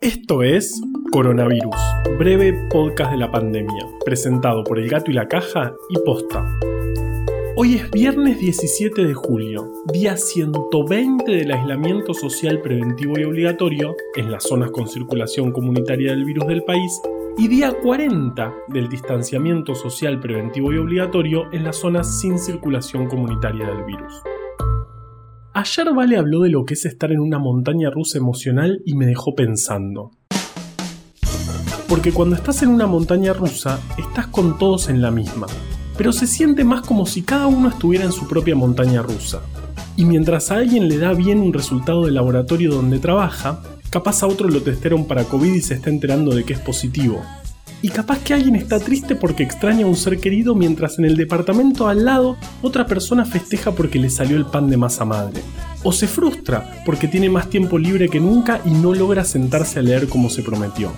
Esto es Coronavirus, breve podcast de la pandemia, presentado por El Gato y la Caja y Posta. Hoy es viernes 17 de julio, día 120 del aislamiento social preventivo y obligatorio en las zonas con circulación comunitaria del virus del país y día 40 del distanciamiento social preventivo y obligatorio en las zonas sin circulación comunitaria del virus. Ayer Vale habló de lo que es estar en una montaña rusa emocional y me dejó pensando. Porque cuando estás en una montaña rusa, estás con todos en la misma, pero se siente más como si cada uno estuviera en su propia montaña rusa. Y mientras a alguien le da bien un resultado del laboratorio donde trabaja, capaz a otro lo testaron para COVID y se está enterando de que es positivo, y capaz que alguien está triste porque extraña a un ser querido mientras en el departamento al lado otra persona festeja porque le salió el pan de masa madre. O se frustra porque tiene más tiempo libre que nunca y no logra sentarse a leer como se prometió.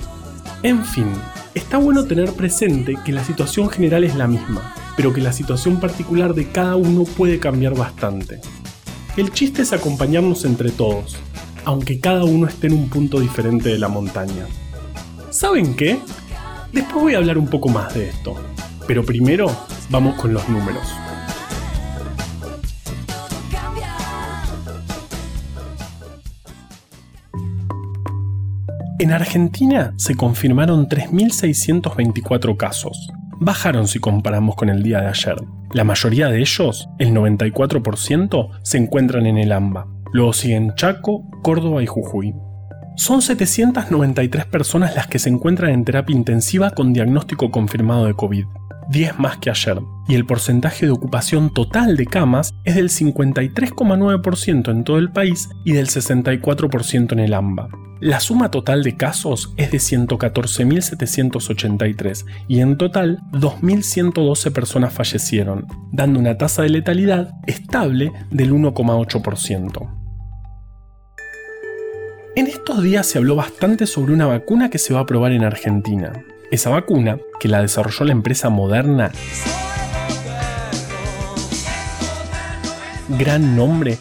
En fin, está bueno tener presente que la situación general es la misma, pero que la situación particular de cada uno puede cambiar bastante. El chiste es acompañarnos entre todos, aunque cada uno esté en un punto diferente de la montaña. ¿Saben qué? Después voy a hablar un poco más de esto, pero primero vamos con los números. En Argentina se confirmaron 3.624 casos. Bajaron si comparamos con el día de ayer. La mayoría de ellos, el 94%, se encuentran en el AMBA. Luego siguen Chaco, Córdoba y Jujuy. Son 793 personas las que se encuentran en terapia intensiva con diagnóstico confirmado de COVID, 10 más que ayer, y el porcentaje de ocupación total de camas es del 53,9% en todo el país y del 64% en el AMBA. La suma total de casos es de 114.783 y en total 2.112 personas fallecieron, dando una tasa de letalidad estable del 1,8%. En estos días se habló bastante sobre una vacuna que se va a probar en Argentina. Esa vacuna, que la desarrolló la empresa Moderna, gran nombre,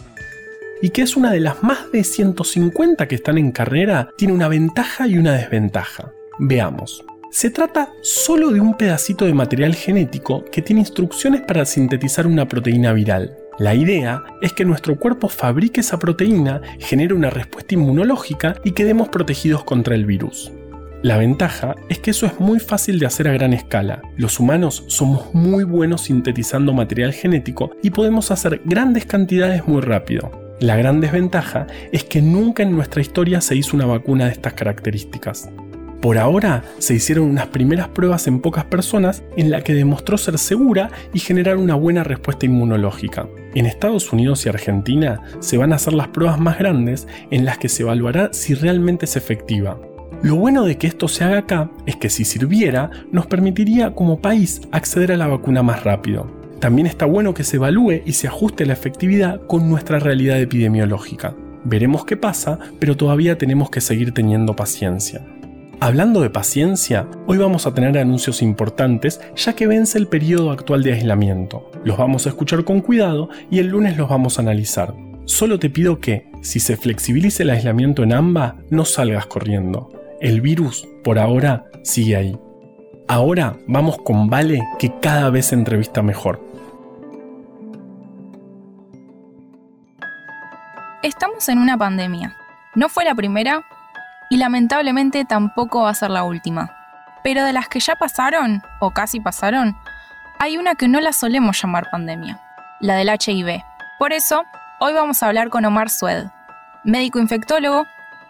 y que es una de las más de 150 que están en carrera, tiene una ventaja y una desventaja. Veamos. Se trata solo de un pedacito de material genético que tiene instrucciones para sintetizar una proteína viral. La idea es que nuestro cuerpo fabrique esa proteína, genere una respuesta inmunológica y quedemos protegidos contra el virus. La ventaja es que eso es muy fácil de hacer a gran escala. Los humanos somos muy buenos sintetizando material genético y podemos hacer grandes cantidades muy rápido. La gran desventaja es que nunca en nuestra historia se hizo una vacuna de estas características. Por ahora se hicieron unas primeras pruebas en pocas personas en la que demostró ser segura y generar una buena respuesta inmunológica. En Estados Unidos y Argentina se van a hacer las pruebas más grandes en las que se evaluará si realmente es efectiva. Lo bueno de que esto se haga acá es que si sirviera nos permitiría como país acceder a la vacuna más rápido. También está bueno que se evalúe y se ajuste la efectividad con nuestra realidad epidemiológica. Veremos qué pasa, pero todavía tenemos que seguir teniendo paciencia. Hablando de paciencia, hoy vamos a tener anuncios importantes ya que vence el periodo actual de aislamiento. Los vamos a escuchar con cuidado y el lunes los vamos a analizar. Solo te pido que, si se flexibilice el aislamiento en AMBA, no salgas corriendo. El virus, por ahora, sigue ahí. Ahora vamos con Vale, que cada vez se entrevista mejor. Estamos en una pandemia. No fue la primera, y lamentablemente tampoco va a ser la última. Pero de las que ya pasaron, o casi pasaron, hay una que no la solemos llamar pandemia, la del HIV. Por eso, hoy vamos a hablar con Omar Sued, médico infectólogo,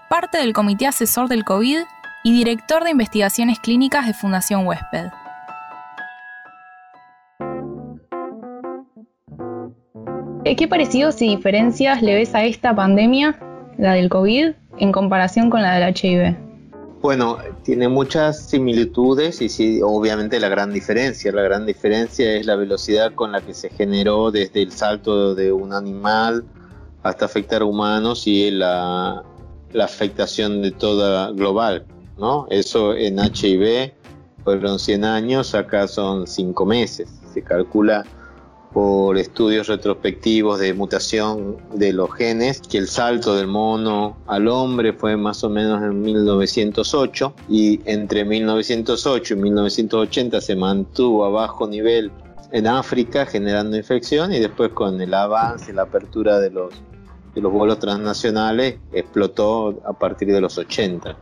parte del Comité Asesor del COVID y director de investigaciones clínicas de Fundación Huésped. ¿Qué parecidos y diferencias le ves a esta pandemia, la del COVID, en comparación con la del HIV? Bueno, tiene muchas similitudes y sí, obviamente la gran diferencia. La gran diferencia es la velocidad con la que se generó desde el salto de un animal hasta afectar humanos y la, la afectación de toda global, ¿no? Eso en HIV fueron 100 años, acá son 5 meses. Se calcula por estudios retrospectivos de mutación de los genes, que el salto del mono al hombre fue más o menos en 1908 y entre 1908 y 1980 se mantuvo a bajo nivel en África generando infección y después con el avance, la apertura de los, de los vuelos transnacionales explotó a partir de los 80.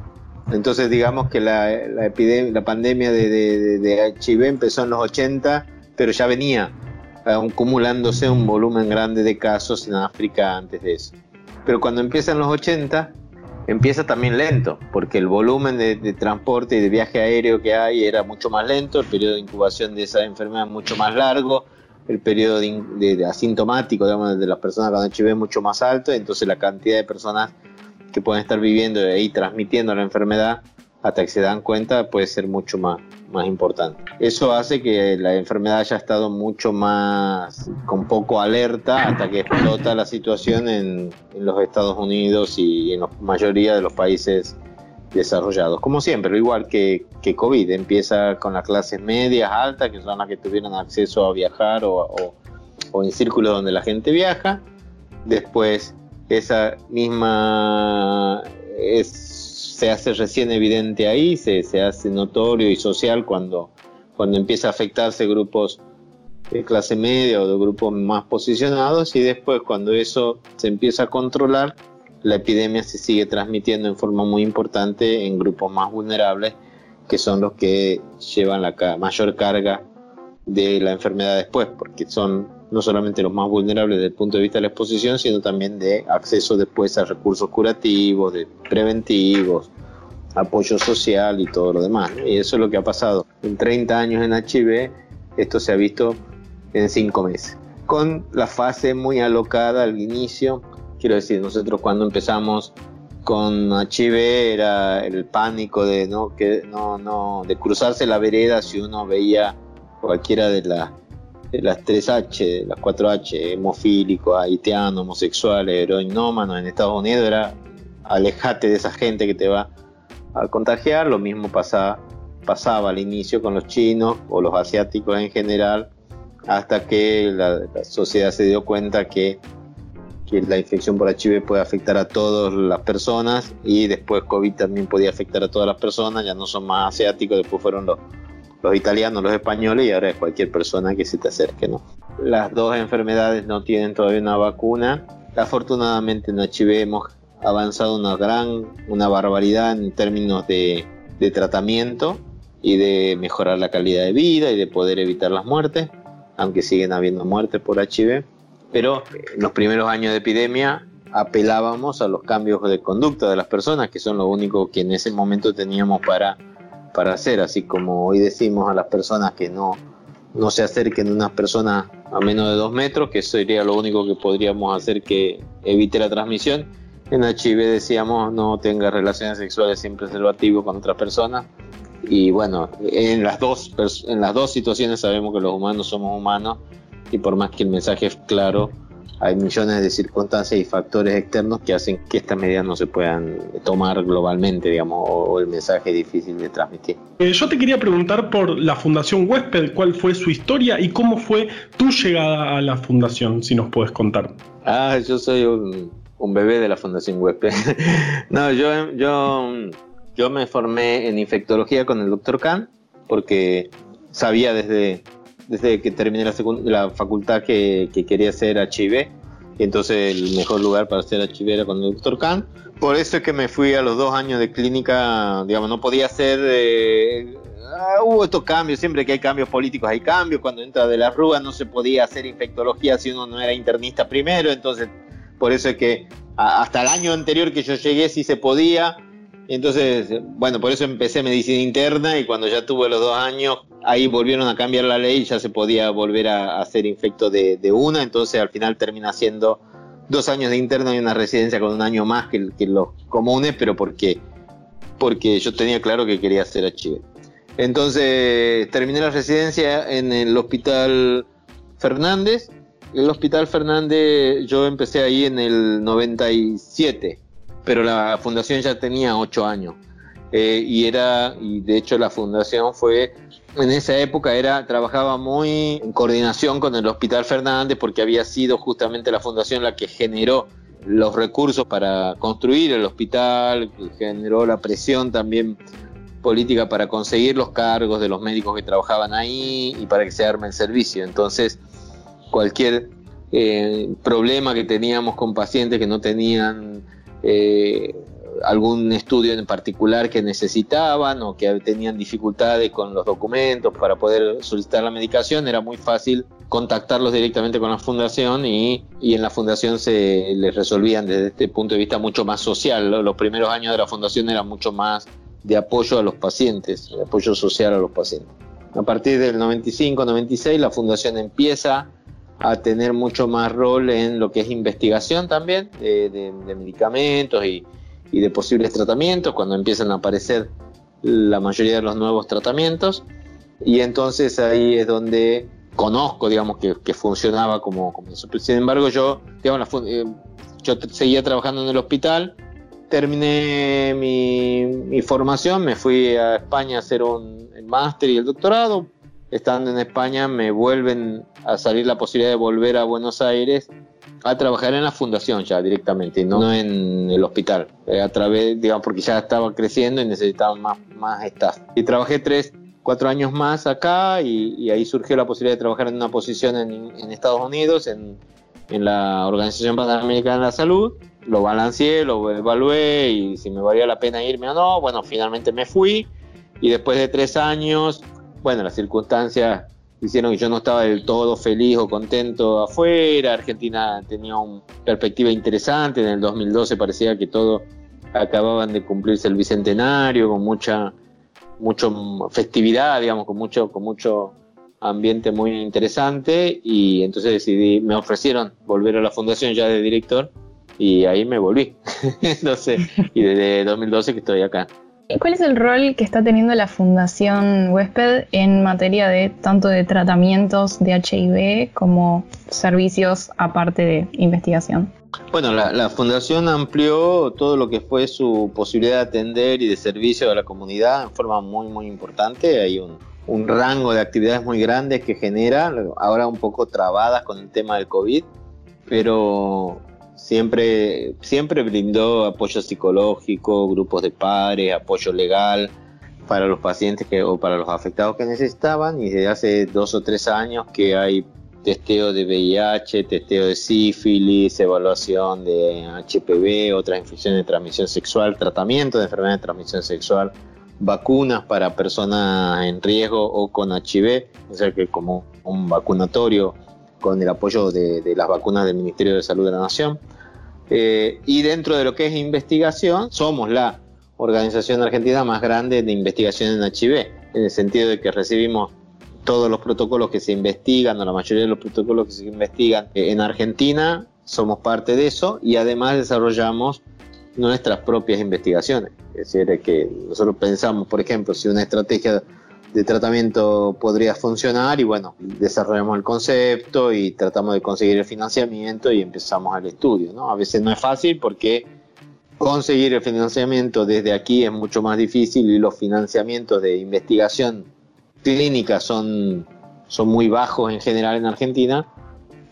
Entonces digamos que la, pandemia de, de, de HIV empezó en los 80, pero ya venía acumulándose un volumen grande de casos en África antes de eso. Pero cuando empiezan los 80, empieza también lento, porque el volumen de, transporte y de viaje aéreo que hay era mucho más lento, el periodo de incubación de esa enfermedad mucho más largo, el periodo de, asintomático digamos, de las personas con HIV mucho más alto, entonces la cantidad de personas que pueden estar viviendo y transmitiendo la enfermedad hasta que se dan cuenta puede ser mucho más, más importante. Eso hace que la enfermedad haya estado mucho más con poco alerta hasta que explota la situación en, los Estados Unidos y en la mayoría de los países desarrollados. Como siempre, igual que, que COVID, empieza con las clases medias, altas, que son las que tuvieron acceso a viajar o, o, o en círculos donde la gente viaja. Después, esa misma es se hace recién evidente ahí, se, se, hace notorio y social cuando, cuando empieza a afectarse grupos de clase media o de grupos más posicionados y después cuando eso se empieza a controlar, la epidemia se sigue transmitiendo en forma muy importante en grupos más vulnerables que son los que llevan la mayor carga de la enfermedad después, porque son no solamente los más vulnerables desde el punto de vista de la exposición, sino también de acceso después a recursos curativos, de preventivos, apoyo social y todo lo demás. Y eso es lo que ha pasado. En 30 años en HIV, esto se ha visto en 5 meses. Con la fase muy alocada al inicio, quiero decir, nosotros cuando empezamos con HIV era el pánico de no que no no de cruzarse la vereda si uno veía cualquiera de las las 3H, las 4H, hemofílico, haitiano, homosexual, heroinómano en Estados Unidos, era alejate de esa gente que te va a contagiar. Lo mismo pasaba, pasaba al inicio con los chinos o los asiáticos en general, hasta que la, sociedad se dio cuenta que, que, la infección por HIV puede afectar a todas las personas y después COVID también podía afectar a todas las personas, ya no son más asiáticos, después fueron los los italianos, los españoles y ahora es cualquier persona que se te acerque, ¿no? Las dos enfermedades no tienen todavía una vacuna. Afortunadamente en HIV hemos avanzado una gran, una barbaridad en términos de, de tratamiento y de mejorar la calidad de vida y de poder evitar las muertes, aunque siguen habiendo muertes por HIV. Pero en los primeros años de epidemia apelábamos a los cambios de conducta de las personas, que son lo único que en ese momento teníamos para para hacer, así como hoy decimos a las personas que no, no se acerquen unas personas a menos de dos metros, que eso sería lo único que podríamos hacer que evite la transmisión. En HIV decíamos no tenga relaciones sexuales sin preservativo con otras personas. Y bueno, en las, dos, en las dos situaciones sabemos que los humanos somos humanos y por más que el mensaje es claro, hay millones de circunstancias y factores externos que hacen que estas medidas no se puedan tomar globalmente, digamos, o el mensaje es difícil de transmitir. Eh, yo te quería preguntar por la Fundación Huésped, cuál fue su historia y cómo fue tu llegada a la fundación, si nos puedes contar. Ah, yo soy un, bebé de la Fundación Huésped. no, yo, yo, yo me formé en infectología con el doctor Kahn porque sabía desde desde que terminé la, la facultad que, quería hacer HIV. Entonces el mejor lugar para hacer HIV era con el doctor Khan. Por eso es que me fui a los dos años de clínica, digamos, no podía hacer... Eh, hubo estos cambios, siempre que hay cambios políticos hay cambios. Cuando entra de la Rúa no se podía hacer infectología si uno no era internista primero. Entonces, por eso es que hasta el año anterior que yo llegué sí se podía entonces, bueno, por eso empecé medicina interna y cuando ya tuve los dos años, ahí volvieron a cambiar la ley y ya se podía volver a, hacer infecto de, una, entonces al final termina siendo dos años de interna y una residencia con un año más que, los comunes, pero porque, porque yo tenía claro que quería hacer HIV. Entonces terminé la residencia en el hospital Fernández. El hospital Fernández yo empecé ahí en el 97 pero la fundación ya tenía ocho años. eh, y era, y de hecho la fundación fue, en esa época era, trabajaba muy en coordinación con el Hospital Fernández porque había sido justamente la fundación la que generó los recursos para construir el hospital, generó la presión también política para conseguir los cargos de los médicos que trabajaban ahí y para que se arme el servicio. Entonces, cualquier eh, problema que teníamos con pacientes que no tenían eh, algún estudio en particular que necesitaban o que tenían dificultades con los documentos para poder solicitar la medicación, era muy fácil contactarlos directamente con la fundación y, en la fundación se les resolvían desde este punto de vista mucho más social. Los primeros años de la fundación eran mucho más de apoyo a los pacientes, de apoyo social a los pacientes. A partir del 95-96 la fundación empieza a tener mucho más rol en lo que es investigación también de medicamentos y, y de posibles tratamientos, cuando empiezan a aparecer la mayoría de los nuevos tratamientos. Y entonces ahí es donde conozco, digamos, que, que funcionaba como, como Sin embargo, yo, digamos, eh, yo seguía trabajando en el hospital, terminé mi, mi, formación, me fui a España a hacer un máster y el doctorado. Estando en España me vuelven a salir la posibilidad de volver a Buenos Aires a trabajar en la fundación ya directamente, no, en el hospital, eh, a través, digamos, porque ya estaba creciendo y necesitaba más, más staff. Y trabajé tres, cuatro años más acá y, ahí surgió la posibilidad de trabajar en una posición en, Estados Unidos, en, en, la Organización Panamericana de la Salud. Lo balanceé, lo evalué y si me valía la pena irme o no, bueno, finalmente me fui y después de tres años, bueno, las circunstancias hicieron que yo no estaba del todo feliz o contento afuera. Argentina tenía una perspectiva interesante. En el 2012 parecía que todo acababan de cumplirse el bicentenario con mucha mucho festividad, digamos, con mucho con mucho ambiente muy interesante y entonces decidí, me ofrecieron volver a la fundación ya de director y ahí me volví. entonces, y desde 2012 que estoy acá. ¿Cuál es el rol que está teniendo la Fundación Huésped en materia de tanto de tratamientos de HIV como servicios aparte de investigación? Bueno, la, Fundación amplió todo lo que fue su posibilidad de atender y de servicio a la comunidad en forma muy, muy importante. Hay un, un rango de actividades muy grandes que genera, ahora un poco trabadas con el tema del COVID, pero Siempre, siempre brindó apoyo psicológico, grupos de padres, apoyo legal para los pacientes que, o para los afectados que necesitaban y desde hace dos o tres años que hay testeo de VIH, testeo de sífilis, evaluación de HPV, otras infecciones de transmisión sexual, tratamiento de enfermedades de transmisión sexual, vacunas para personas en riesgo o con HIV, o sea que como un vacunatorio con el apoyo de, las vacunas del Ministerio de Salud de la Nación. Eh, y dentro de lo que es investigación, somos la organización argentina más grande de investigación en HIV, en el sentido de que recibimos todos los protocolos que se investigan, o la mayoría de los protocolos que se investigan en Argentina, somos parte de eso y además desarrollamos nuestras propias investigaciones. Es decir, que nosotros pensamos, por ejemplo, si una estrategia de tratamiento podría funcionar y bueno, desarrollamos el concepto y tratamos de conseguir el financiamiento y empezamos el estudio. ¿no? A veces no es fácil porque conseguir el financiamiento desde aquí es mucho más difícil y los financiamientos de investigación clínica son, son muy bajos en general en Argentina,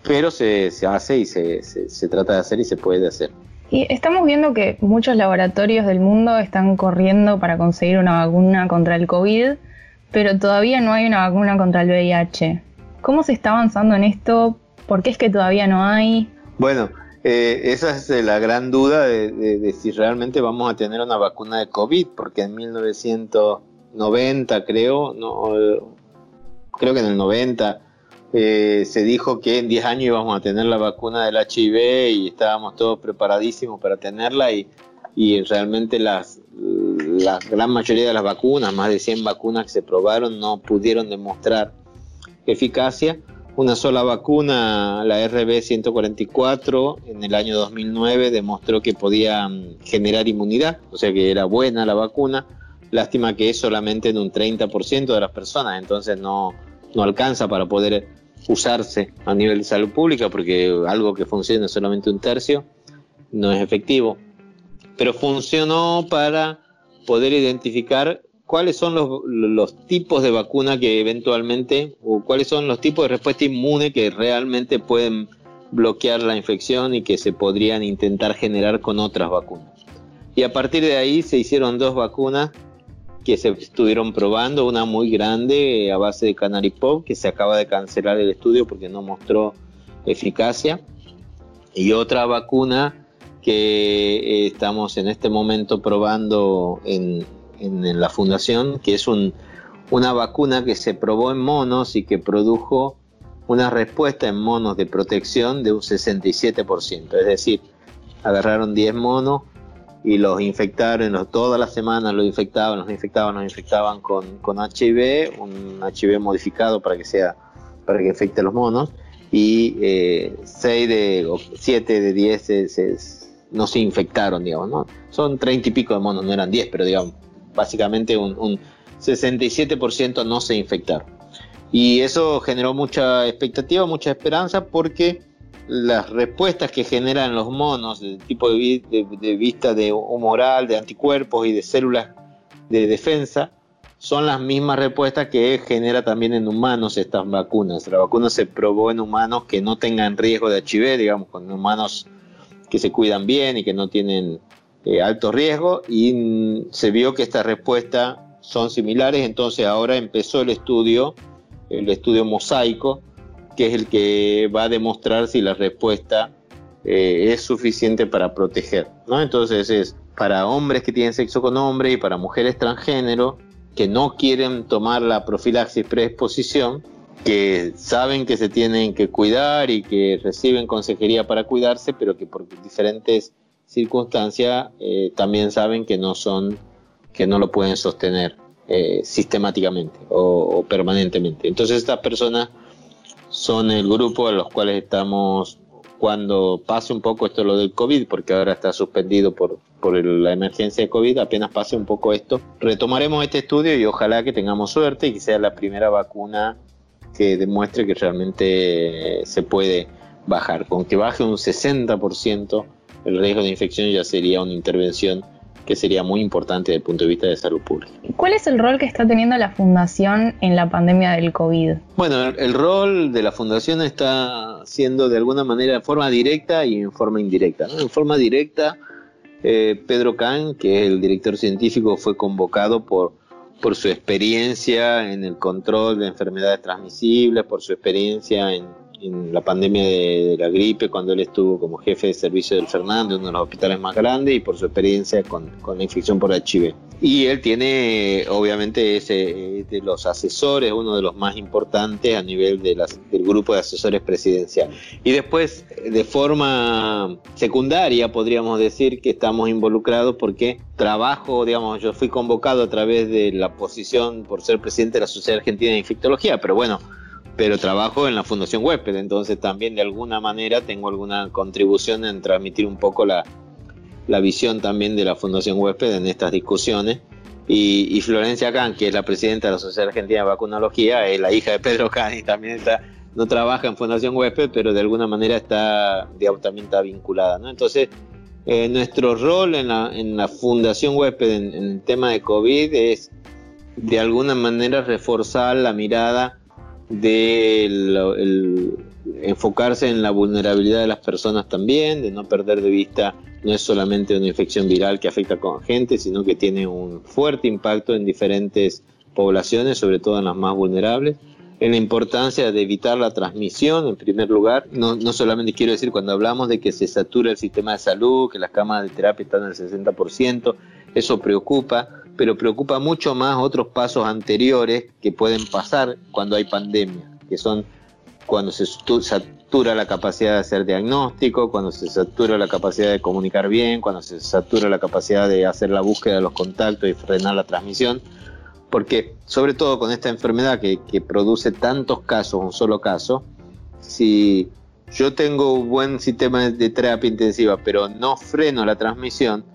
pero se, se hace y se, se, se trata de hacer y se puede hacer. Y estamos viendo que muchos laboratorios del mundo están corriendo para conseguir una vacuna contra el COVID pero todavía no hay una vacuna contra el VIH. ¿Cómo se está avanzando en esto? ¿Por qué es que todavía no hay? Bueno, eh, esa es eh, la gran duda de, si realmente vamos a tener una vacuna de COVID, porque en 1990 creo, no, creo que en el 90 eh, se dijo que en 10 años íbamos a tener la vacuna del HIV y estábamos todos preparadísimos para tenerla y, y realmente las, la gran mayoría de las vacunas, más de 100 vacunas que se probaron, no pudieron demostrar eficacia. Una sola vacuna, la RB144, en el año 2009 demostró que podía mm, generar inmunidad, o sea que era buena la vacuna. Lástima que es solamente en un 30% de las personas, entonces no, no alcanza para poder usarse a nivel de salud pública, porque algo que funciona solamente un tercio no es efectivo. Pero funcionó para poder identificar cuáles son los, tipos de vacuna que eventualmente, o cuáles son los tipos de respuesta inmune que realmente pueden bloquear la infección y que se podrían intentar generar con otras vacunas. Y a partir de ahí se hicieron dos vacunas que se estuvieron probando, una muy grande a base de Canary Pop, que se acaba de cancelar el estudio porque no mostró eficacia, y otra vacuna que eh, estamos en este momento probando en, en, la fundación, que es un, una vacuna que se probó en monos y que produjo una respuesta en monos de protección de un 67%. Es decir, agarraron 10 monos y los infectaron, todas las semanas los infectaban, los infectaban, los infectaban con, con HIV, un HIV modificado para que sea para que infecte a los monos y eh, 6 de, 7 de 10 no se infectaron, digamos, ¿no? Son 30 y pico de monos, no eran 10, pero digamos, básicamente un, 67% no se infectaron. Y eso generó mucha expectativa, mucha esperanza, porque las respuestas que generan los monos, de tipo de, de, vista de humoral, de anticuerpos y de células de defensa, son las mismas respuestas que genera también en humanos estas vacunas. La vacuna se probó en humanos que no tengan riesgo de HIV, digamos, con humanos que se cuidan bien y que no tienen eh, alto riesgo y se vio que estas respuestas son similares, entonces ahora empezó el estudio, el estudio mosaico, que es el que va a demostrar si la respuesta eh, es suficiente para proteger. ¿no? Entonces es para hombres que tienen sexo con hombres y para mujeres transgénero que no quieren tomar la profilaxis preexposición, que saben que se tienen que cuidar y que reciben consejería para cuidarse, pero que por diferentes circunstancia eh, también saben que no son, que no lo pueden sostener eh, sistemáticamente o, permanentemente. Entonces estas personas son el grupo a los cuales estamos cuando pase un poco esto lo del COVID, porque ahora está suspendido por, por la emergencia de COVID, apenas pase un poco esto, retomaremos este estudio y ojalá que tengamos suerte y que sea la primera vacuna que demuestre que realmente se puede bajar. Con que baje un 60% el riesgo de infección ya sería una intervención que sería muy importante desde el punto de vista de salud pública. ¿Cuál es el rol que está teniendo la Fundación en la pandemia del COVID? Bueno, el rol de la Fundación está siendo de alguna manera en forma directa y en forma indirecta. En forma directa, eh, Pedro Kahn, que es el director científico, fue convocado por, por su experiencia en el control de enfermedades transmisibles, por su experiencia en en la pandemia de, la gripe, cuando él estuvo como jefe de servicio del Fernández, uno de los hospitales más grandes, y por su experiencia con, con la infección por HIV. Y él tiene, obviamente, ese de los asesores, uno de los más importantes a nivel de las, del grupo de asesores presidencial. Y después, de forma secundaria, podríamos decir que estamos involucrados porque trabajo, digamos, yo fui convocado a través de la posición por ser presidente de la Sociedad Argentina de Infectología, pero bueno, pero trabajo en la Fundación Huésped, entonces también de alguna manera tengo alguna contribución en transmitir un poco la, visión también de la Fundación Huésped en estas discusiones. Y, Florencia Kahn, que es la presidenta de la Sociedad Argentina de Vacunología, es la hija de Pedro Kahn y también está, no trabaja en Fundación Huésped, pero de alguna manera está, digamos, también está vinculada. ¿no? Entonces, eh, nuestro rol en la, en la Fundación Huésped en, en el tema de COVID es de alguna manera reforzar la mirada de el, enfocarse en la vulnerabilidad de las personas también, de no perder de vista no es solamente una infección viral que afecta a gente, sino que tiene un fuerte impacto en diferentes poblaciones, sobre todo en las más vulnerables, en la importancia de evitar la transmisión en primer lugar, no, no solamente quiero decir cuando hablamos de que se satura el sistema de salud, que las camas de terapia están al 60%, eso preocupa, pero preocupa mucho más otros pasos anteriores que pueden pasar cuando hay pandemia, que son cuando se satura la capacidad de hacer diagnóstico, cuando se satura la capacidad de comunicar bien, cuando se satura la capacidad de hacer la búsqueda de los contactos y frenar la transmisión, porque sobre todo con esta enfermedad que, que produce tantos casos, un solo caso, si yo tengo un buen sistema de terapia intensiva, pero no freno la transmisión,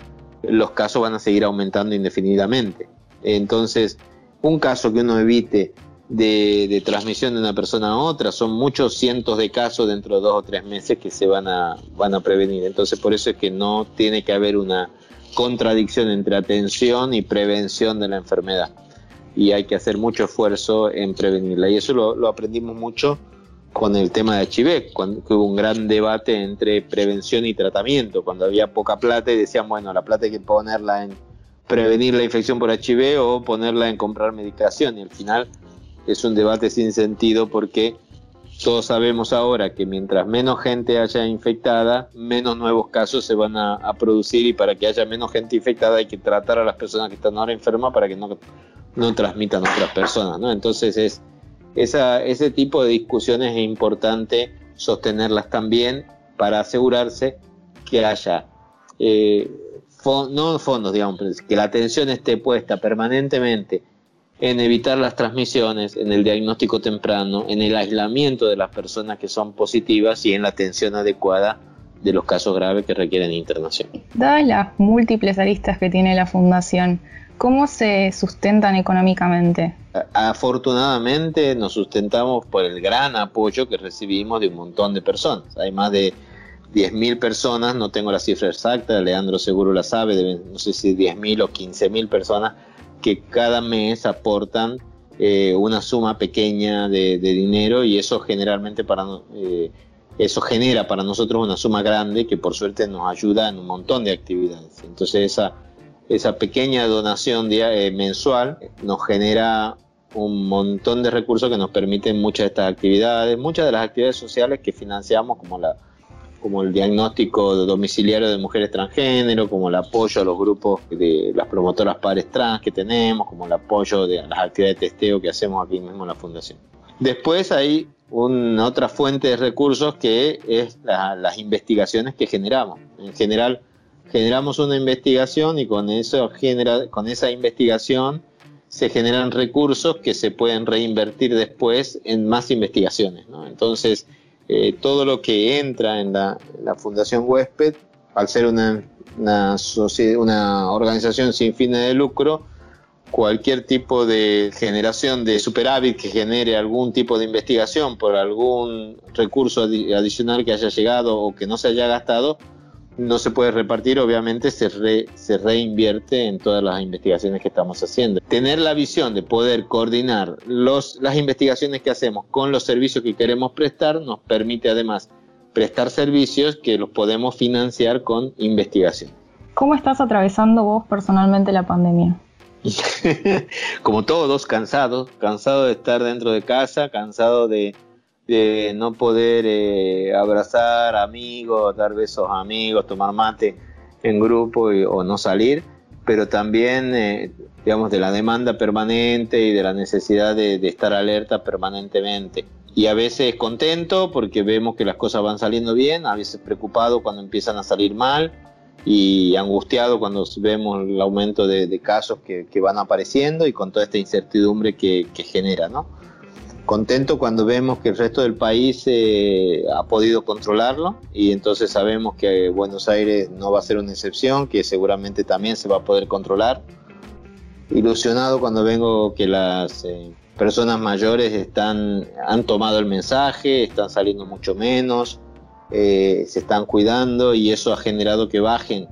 los casos van a seguir aumentando indefinidamente. Entonces, un caso que uno evite de, transmisión de una persona a otra son muchos cientos de casos dentro de dos o tres meses que se van a, van a prevenir. Entonces, por eso es que no tiene que haber una, contradicción entre atención y prevención de la enfermedad. Y hay que hacer mucho esfuerzo en prevenirla. Y eso lo, aprendimos mucho con el tema de HIV, cuando hubo un gran debate entre prevención y tratamiento. Cuando había poca plata y decían, bueno, la plata hay que ponerla en prevenir la infección por HIV o ponerla en comprar medicación. Y al final es un debate sin sentido porque todos sabemos ahora que mientras menos gente haya infectada, menos nuevos casos se van a, producir y para que haya menos gente infectada hay que tratar a las personas que están ahora enfermas para que no, no transmitan a otras personas. ¿no? Entonces es, esa, ese tipo de discusiones es importante sostenerlas también para asegurarse que haya, eh, no fondos, digamos, que la atención esté puesta permanentemente en evitar las transmisiones, en el diagnóstico temprano, en el aislamiento de las personas que son positivas y en la atención adecuada de los casos graves que requieren internación. Dadas las múltiples aristas que tiene la Fundación, ¿cómo se sustentan económicamente? Afortunadamente nos sustentamos por el gran apoyo que recibimos de un montón de personas. Hay más de 10.000 personas, no tengo la cifra exacta, Leandro seguro la sabe, no sé si 10.000 o 15.000 personas que cada mes aportan eh, una suma pequeña de, dinero y eso generalmente para eh, eso genera para nosotros una suma grande que por suerte nos ayuda en un montón de actividades. Entonces esa, esa pequeña donación eh, mensual nos genera un montón de recursos que nos permiten muchas de estas actividades, muchas de las actividades sociales que financiamos como la como el diagnóstico domiciliario de mujeres transgénero, como el apoyo a los grupos de las promotoras padres trans que tenemos, como el apoyo de las actividades de testeo que hacemos aquí mismo en la fundación. Después hay otra fuente de recursos que es las investigaciones que generamos. En general, generamos una investigación y con, eso genera, con esa investigación se generan recursos que se pueden reinvertir después en más investigaciones. Entonces, eh, todo lo que entra en la, Fundación Huésped, al ser una, una, organización sin fines de lucro, cualquier tipo de generación de superávit que genere algún tipo de investigación por algún recurso adicional que haya llegado o que no se haya gastado, no se puede repartir, obviamente se, se reinvierte en todas las investigaciones que estamos haciendo. Tener la visión de poder coordinar los, las investigaciones que hacemos con los servicios que queremos prestar nos permite además prestar servicios que los podemos financiar con investigación. ¿Cómo estás atravesando vos personalmente la pandemia? Como todos, cansados, cansado de estar dentro de casa, cansado de de no poder eh, abrazar amigos, dar besos a amigos, tomar mate en grupo o no salir, pero también, eh, digamos, de la demanda permanente y de la necesidad de, estar alerta permanentemente. Y a veces contento porque vemos que las cosas van saliendo bien, a veces preocupado cuando empiezan a salir mal y angustiado cuando vemos el aumento de, casos que, van apareciendo y con toda esta incertidumbre que, que genera, ¿no? Contento cuando vemos que el resto del país eh, ha podido controlarlo y entonces sabemos que Buenos Aires no va a ser una excepción, que seguramente también se va a poder controlar. Ilusionado cuando vengo que las eh, personas mayores están, han tomado el mensaje, están saliendo mucho menos, eh, se están cuidando y eso ha generado que bajen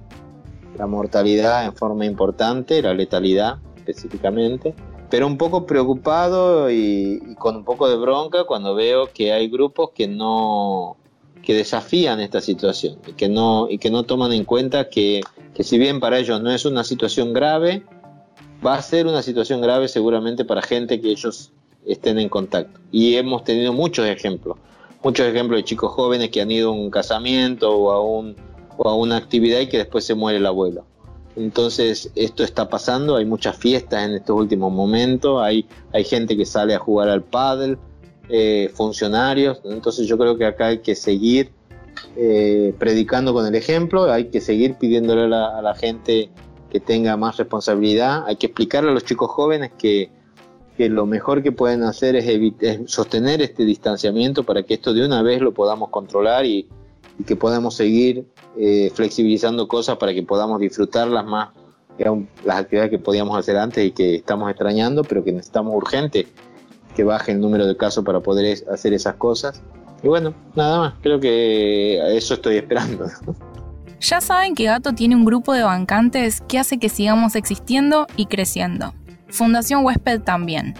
la mortalidad en forma importante, la letalidad específicamente pero un poco preocupado y, con un poco de bronca cuando veo que hay grupos que no que desafían esta situación y que no y que no toman en cuenta que, que si bien para ellos no es una situación grave va a ser una situación grave seguramente para gente que ellos estén en contacto. Y hemos tenido muchos ejemplos muchos ejemplos de chicos jóvenes que han ido a un casamiento o a un o a una actividad y que después se muere el abuelo entonces esto está pasando, hay muchas fiestas en estos últimos momentos, hay, hay gente que sale a jugar al pádel, eh, funcionarios, entonces yo creo que acá hay que seguir eh, predicando con el ejemplo, hay que seguir pidiéndole a la, gente que tenga más responsabilidad, hay que explicarle a los chicos jóvenes que, lo mejor que pueden hacer es, es, sostener este distanciamiento para que esto de una vez lo podamos controlar y, y que podamos seguir eh, flexibilizando cosas para que podamos disfrutarlas más, las actividades que podíamos hacer antes y que estamos extrañando, pero que necesitamos urgente que baje el número de casos para poder hacer esas cosas. Y bueno, nada más, creo que a eso estoy esperando. Ya saben que Gato tiene un grupo de bancantes que hace que sigamos existiendo y creciendo. Fundación Huésped también.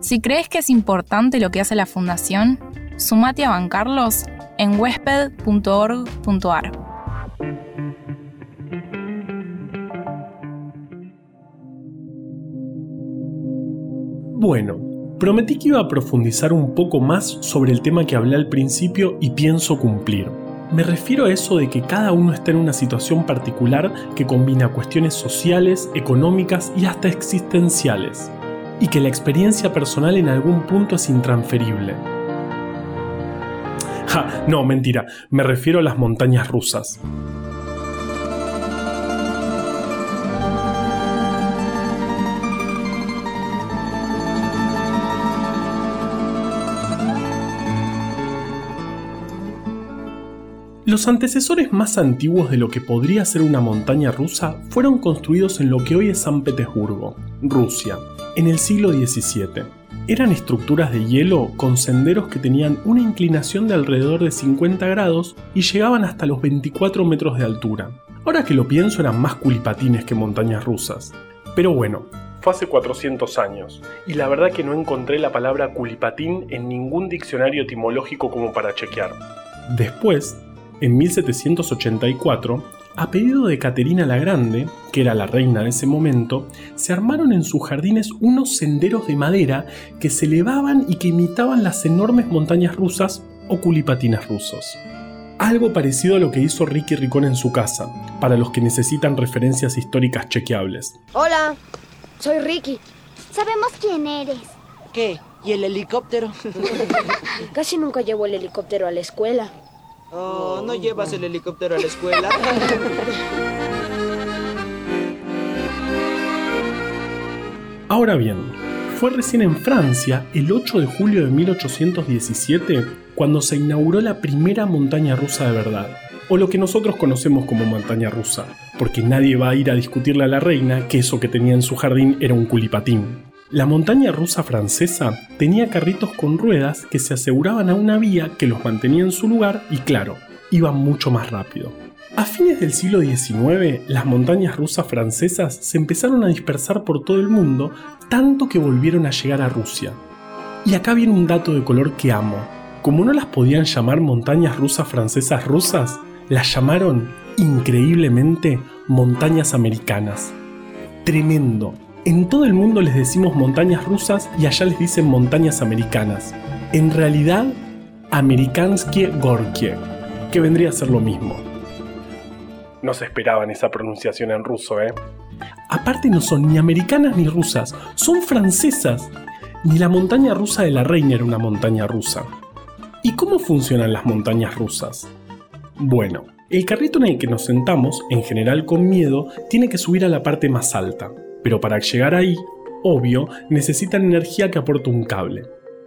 Si crees que es importante lo que hace la Fundación, sumate a bancarlos en huésped.org.ar. Bueno, prometí que iba a profundizar un poco más sobre el tema que hablé al principio y pienso cumplir. Me refiero a eso de que cada uno está en una situación particular que combina cuestiones sociales, económicas y hasta existenciales, y que la experiencia personal en algún punto es intransferible. No, mentira, me refiero a las montañas rusas. Los antecesores más antiguos de lo que podría ser una montaña rusa fueron construidos en lo que hoy es San Petersburgo, Rusia, en el siglo XVII. Eran estructuras de hielo con senderos que tenían una inclinación de alrededor de 50 grados y llegaban hasta los 24 metros de altura. Ahora que lo pienso eran más culipatines que montañas rusas. Pero bueno, fue hace 400 años, y la verdad que no encontré la palabra culipatín en ningún diccionario etimológico como para chequear. Después, en 1784, a pedido de Caterina la Grande, que era la reina de ese momento, se armaron en sus jardines unos senderos de madera que se elevaban y que imitaban las enormes montañas rusas o culipatines rusos. Algo parecido a lo que hizo Ricky Ricón en su casa, para los que necesitan referencias históricas chequeables. Hola, soy Ricky. Sabemos quién eres. ¿Qué? ¿Y el helicóptero? Casi nunca llevo el helicóptero a la escuela. Oh, ¿no llevas el helicóptero a la escuela? Ahora bien, fue recién en Francia, el 8 de julio de 1817, cuando se inauguró la primera montaña rusa de verdad, o lo que nosotros conocemos como montaña rusa, porque nadie va a ir a discutirle a la reina que eso que tenía en su jardín era un culipatín. La montaña rusa francesa tenía carritos con ruedas que se aseguraban a una vía que los mantenía en su lugar y claro, iban mucho más rápido. A fines del siglo XIX, las montañas rusas francesas se empezaron a dispersar por todo el mundo, tanto que volvieron a llegar a Rusia. Y acá viene un dato de color que amo. Como no las podían llamar montañas rusas francesas rusas, las llamaron increíblemente montañas americanas. Tremendo, en todo el mundo les decimos montañas rusas y allá les dicen montañas americanas. En realidad, Amerikanskie Gorkie, que vendría a ser lo mismo. No se esperaban esa pronunciación en ruso, ¿eh? Aparte no son ni americanas ni rusas, son francesas. Ni la montaña rusa de la reina era una montaña rusa. ¿Y cómo funcionan las montañas rusas? Bueno, el carrito en el que nos sentamos, en general con miedo, tiene que subir a la parte más alta pero para llegar ahí, obvio, necesitan energía que aporte un cable.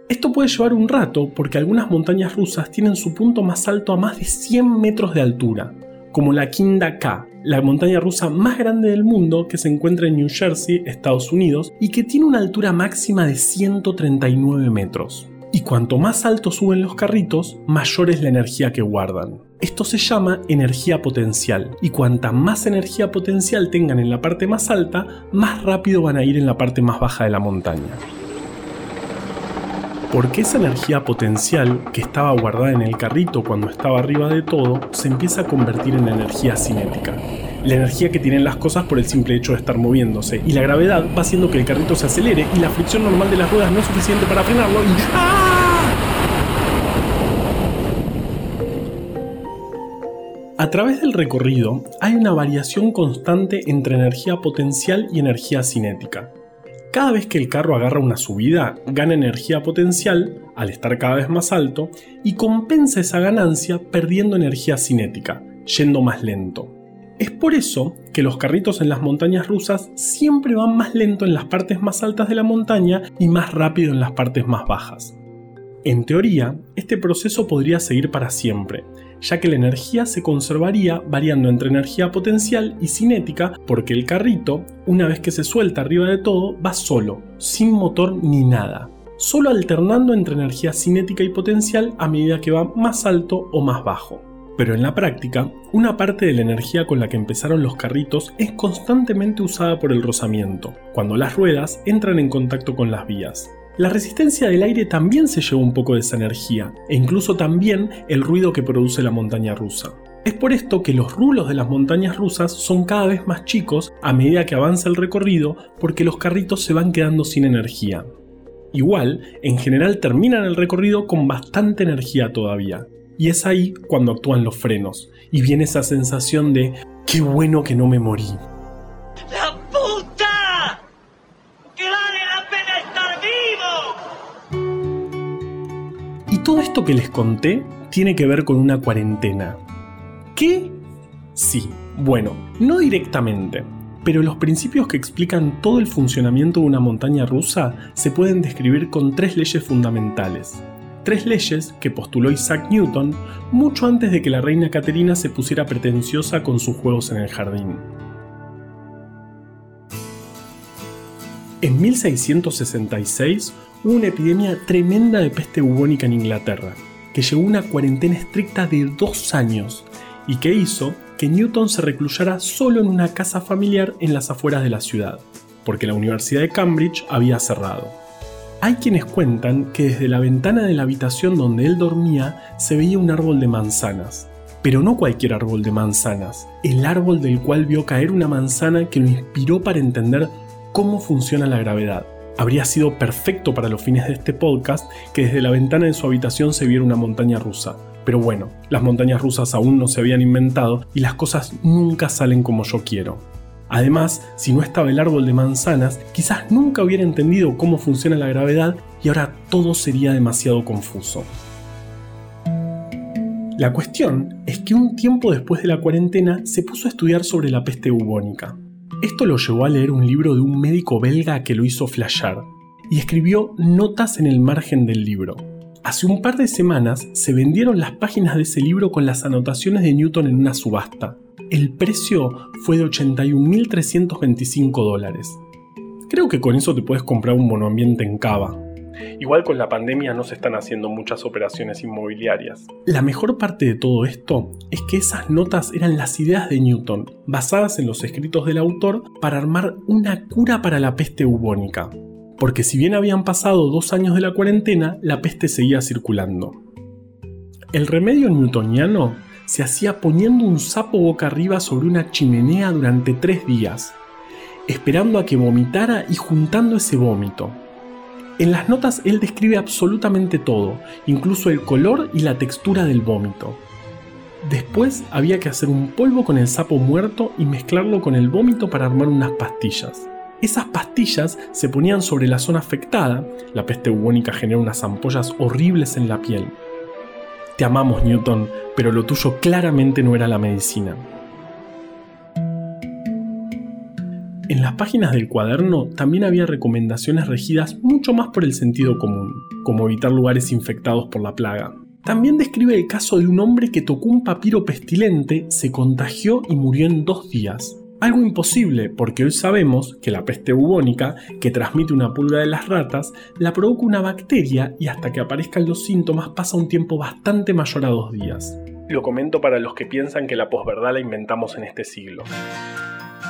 Esto puede llevar un rato porque algunas montañas rusas tienen su punto más alto a más de 100 metros de altura, como la Kinda K, la montaña rusa más grande del mundo que se encuentra en New Jersey, Estados Unidos, y que tiene una altura máxima de 139 metros. Y cuanto más alto suben los carritos, mayor es la energía que guardan. Esto se llama energía potencial y cuanta más energía potencial tengan en la parte más alta, más rápido van a ir en la parte más baja de la montaña. Porque esa energía potencial que estaba guardada en el carrito cuando estaba arriba de todo se empieza a convertir en energía cinética. La energía que tienen las cosas por el simple hecho de estar moviéndose. Y la gravedad va haciendo que el carrito se acelere y la fricción normal de las ruedas no es suficiente para frenarlo y ¡ah! A través del recorrido hay una variación constante entre energía potencial y energía cinética. Cada vez que el carro agarra una subida, gana energía potencial, al estar cada vez más alto, y compensa esa ganancia perdiendo energía cinética, yendo más lento. Es por eso que los carritos en las montañas rusas siempre van más lento en las partes más altas de la montaña y más rápido en las partes más bajas. En teoría, este proceso podría seguir para siempre, ya que la energía se conservaría variando entre energía potencial y cinética porque el carrito, una vez que se suelta arriba de todo, va solo, sin motor ni nada, solo alternando entre energía cinética y potencial a medida que va más alto o más bajo. Pero en la práctica, una parte de la energía con la que empezaron los carritos es constantemente usada por el rozamiento, cuando las ruedas entran en contacto con las vías. La resistencia del aire también se lleva un poco de esa energía, e incluso también el ruido que produce la montaña rusa. Es por esto que los rulos de las montañas rusas son cada vez más chicos a medida que avanza el recorrido porque los carritos se van quedando sin energía. Igual, en general terminan el recorrido con bastante energía todavía. Y es ahí cuando actúan los frenos y viene esa sensación de qué bueno que no me morí. Esto que les conté tiene que ver con una cuarentena. ¿Qué? Sí, bueno, no directamente, pero los principios que explican todo el funcionamiento de una montaña rusa se pueden describir con tres leyes fundamentales. Tres leyes que postuló Isaac Newton mucho antes de que la reina Caterina se pusiera pretenciosa con sus juegos en el jardín. En 1666, hubo una epidemia tremenda de peste bubónica en Inglaterra, que llevó una cuarentena estricta de dos años y que hizo que Newton se recluyera solo en una casa familiar en las afueras de la ciudad, porque la Universidad de Cambridge había cerrado. Hay quienes cuentan que desde la ventana de la habitación donde él dormía se veía un árbol de manzanas, pero no cualquier árbol de manzanas, el árbol del cual vio caer una manzana que lo inspiró para entender cómo funciona la gravedad habría sido perfecto para los fines de este podcast que desde la ventana de su habitación se viera una montaña rusa. Pero bueno, las montañas rusas aún no se habían inventado y las cosas nunca salen como yo quiero. Además, si no estaba el árbol de manzanas, quizás nunca hubiera entendido cómo funciona la gravedad y ahora todo sería demasiado confuso. La cuestión es que un tiempo después de la cuarentena se puso a estudiar sobre la peste bubónica. Esto lo llevó a leer un libro de un médico belga que lo hizo flashear y escribió notas en el margen del libro. Hace un par de semanas se vendieron las páginas de ese libro con las anotaciones de Newton en una subasta. El precio fue de 81.325 dólares. Creo que con eso te puedes comprar un monoambiente en Cava, Igual con la pandemia no se están haciendo muchas operaciones inmobiliarias. La mejor parte de todo esto es que esas notas eran las ideas de Newton, basadas en los escritos del autor para armar una cura para la peste bubónica. Porque si bien habían pasado dos años de la cuarentena, la peste seguía circulando. El remedio newtoniano se hacía poniendo un sapo boca arriba sobre una chimenea durante tres días, esperando a que vomitara y juntando ese vómito. En las notas él describe absolutamente todo, incluso el color y la textura del vómito. Después había que hacer un polvo con el sapo muerto y mezclarlo con el vómito para armar unas pastillas. Esas pastillas se ponían sobre la zona afectada, la peste bubónica genera unas ampollas horribles en la piel. Te amamos Newton, pero lo tuyo claramente no era la medicina. En las páginas del cuaderno también había recomendaciones regidas mucho más por el sentido común, como evitar lugares infectados por la plaga. También describe el caso de un hombre que tocó un papiro pestilente, se contagió y murió en dos días. Algo imposible porque hoy sabemos que la peste bubónica, que transmite una pulga de las ratas, la provoca una bacteria y hasta que aparezcan los síntomas pasa un tiempo bastante mayor a dos días. Lo comento para los que piensan que la posverdad la inventamos en este siglo.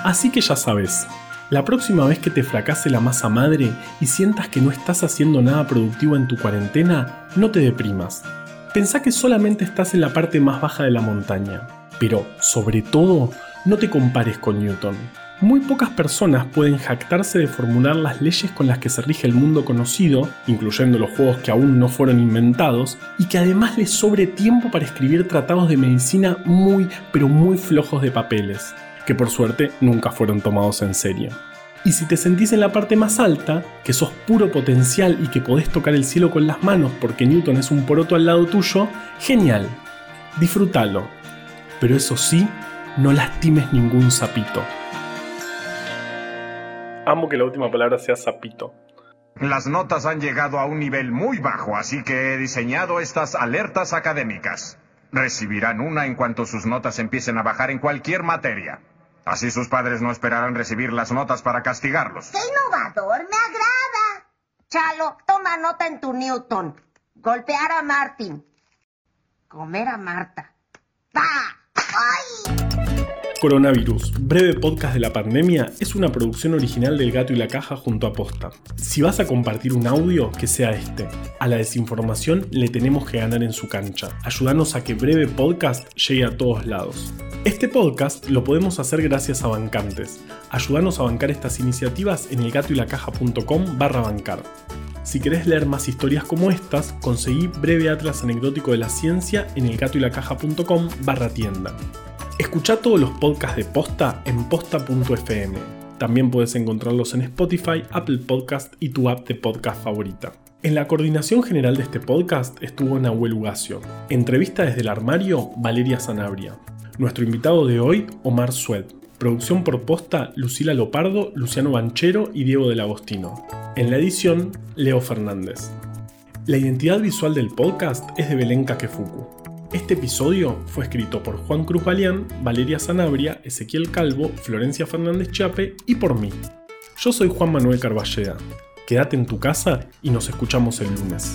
Así que ya sabes, la próxima vez que te fracase la masa madre y sientas que no estás haciendo nada productivo en tu cuarentena, no te deprimas. Pensá que solamente estás en la parte más baja de la montaña. Pero, sobre todo, no te compares con Newton. Muy pocas personas pueden jactarse de formular las leyes con las que se rige el mundo conocido, incluyendo los juegos que aún no fueron inventados, y que además les sobre tiempo para escribir tratados de medicina muy, pero muy flojos de papeles que por suerte nunca fueron tomados en serio. Y si te sentís en la parte más alta, que sos puro potencial y que podés tocar el cielo con las manos porque Newton es un poroto al lado tuyo, genial, disfrútalo. Pero eso sí, no lastimes ningún sapito. Amo que la última palabra sea sapito. Las notas han llegado a un nivel muy bajo, así que he diseñado estas alertas académicas. Recibirán una en cuanto sus notas empiecen a bajar en cualquier materia. Así sus padres no esperarán recibir las notas para castigarlos. ¡Qué innovador! ¡Me agrada! Chalo, toma nota en tu Newton. Golpear a Martin. Comer a Marta. Coronavirus, breve podcast de la pandemia, es una producción original del Gato y la Caja junto a Posta. Si vas a compartir un audio, que sea este. A la desinformación le tenemos que ganar en su cancha. Ayúdanos a que breve podcast llegue a todos lados. Este podcast lo podemos hacer gracias a bancantes. Ayúdanos a bancar estas iniciativas en elgatoylacaja.com barra bancar. Si querés leer más historias como estas, conseguí Breve Atlas Anecdótico de la Ciencia en elgatoylacaja.com barra tienda. Escucha todos los podcasts de Posta en posta.fm. También puedes encontrarlos en Spotify, Apple Podcast y tu app de podcast favorita. En la coordinación general de este podcast estuvo Nahuel Ugacio. Entrevista desde el armario, Valeria Sanabria. Nuestro invitado de hoy, Omar Sued. Producción por posta, Lucila Lopardo, Luciano Banchero y Diego del Agostino. En la edición, Leo Fernández. La identidad visual del podcast es de Belén Kakefuku. Este episodio fue escrito por Juan Cruz Balián, Valeria Sanabria, Ezequiel Calvo, Florencia Fernández Chape y por mí. Yo soy Juan Manuel Carballeda. Quédate en tu casa y nos escuchamos el lunes.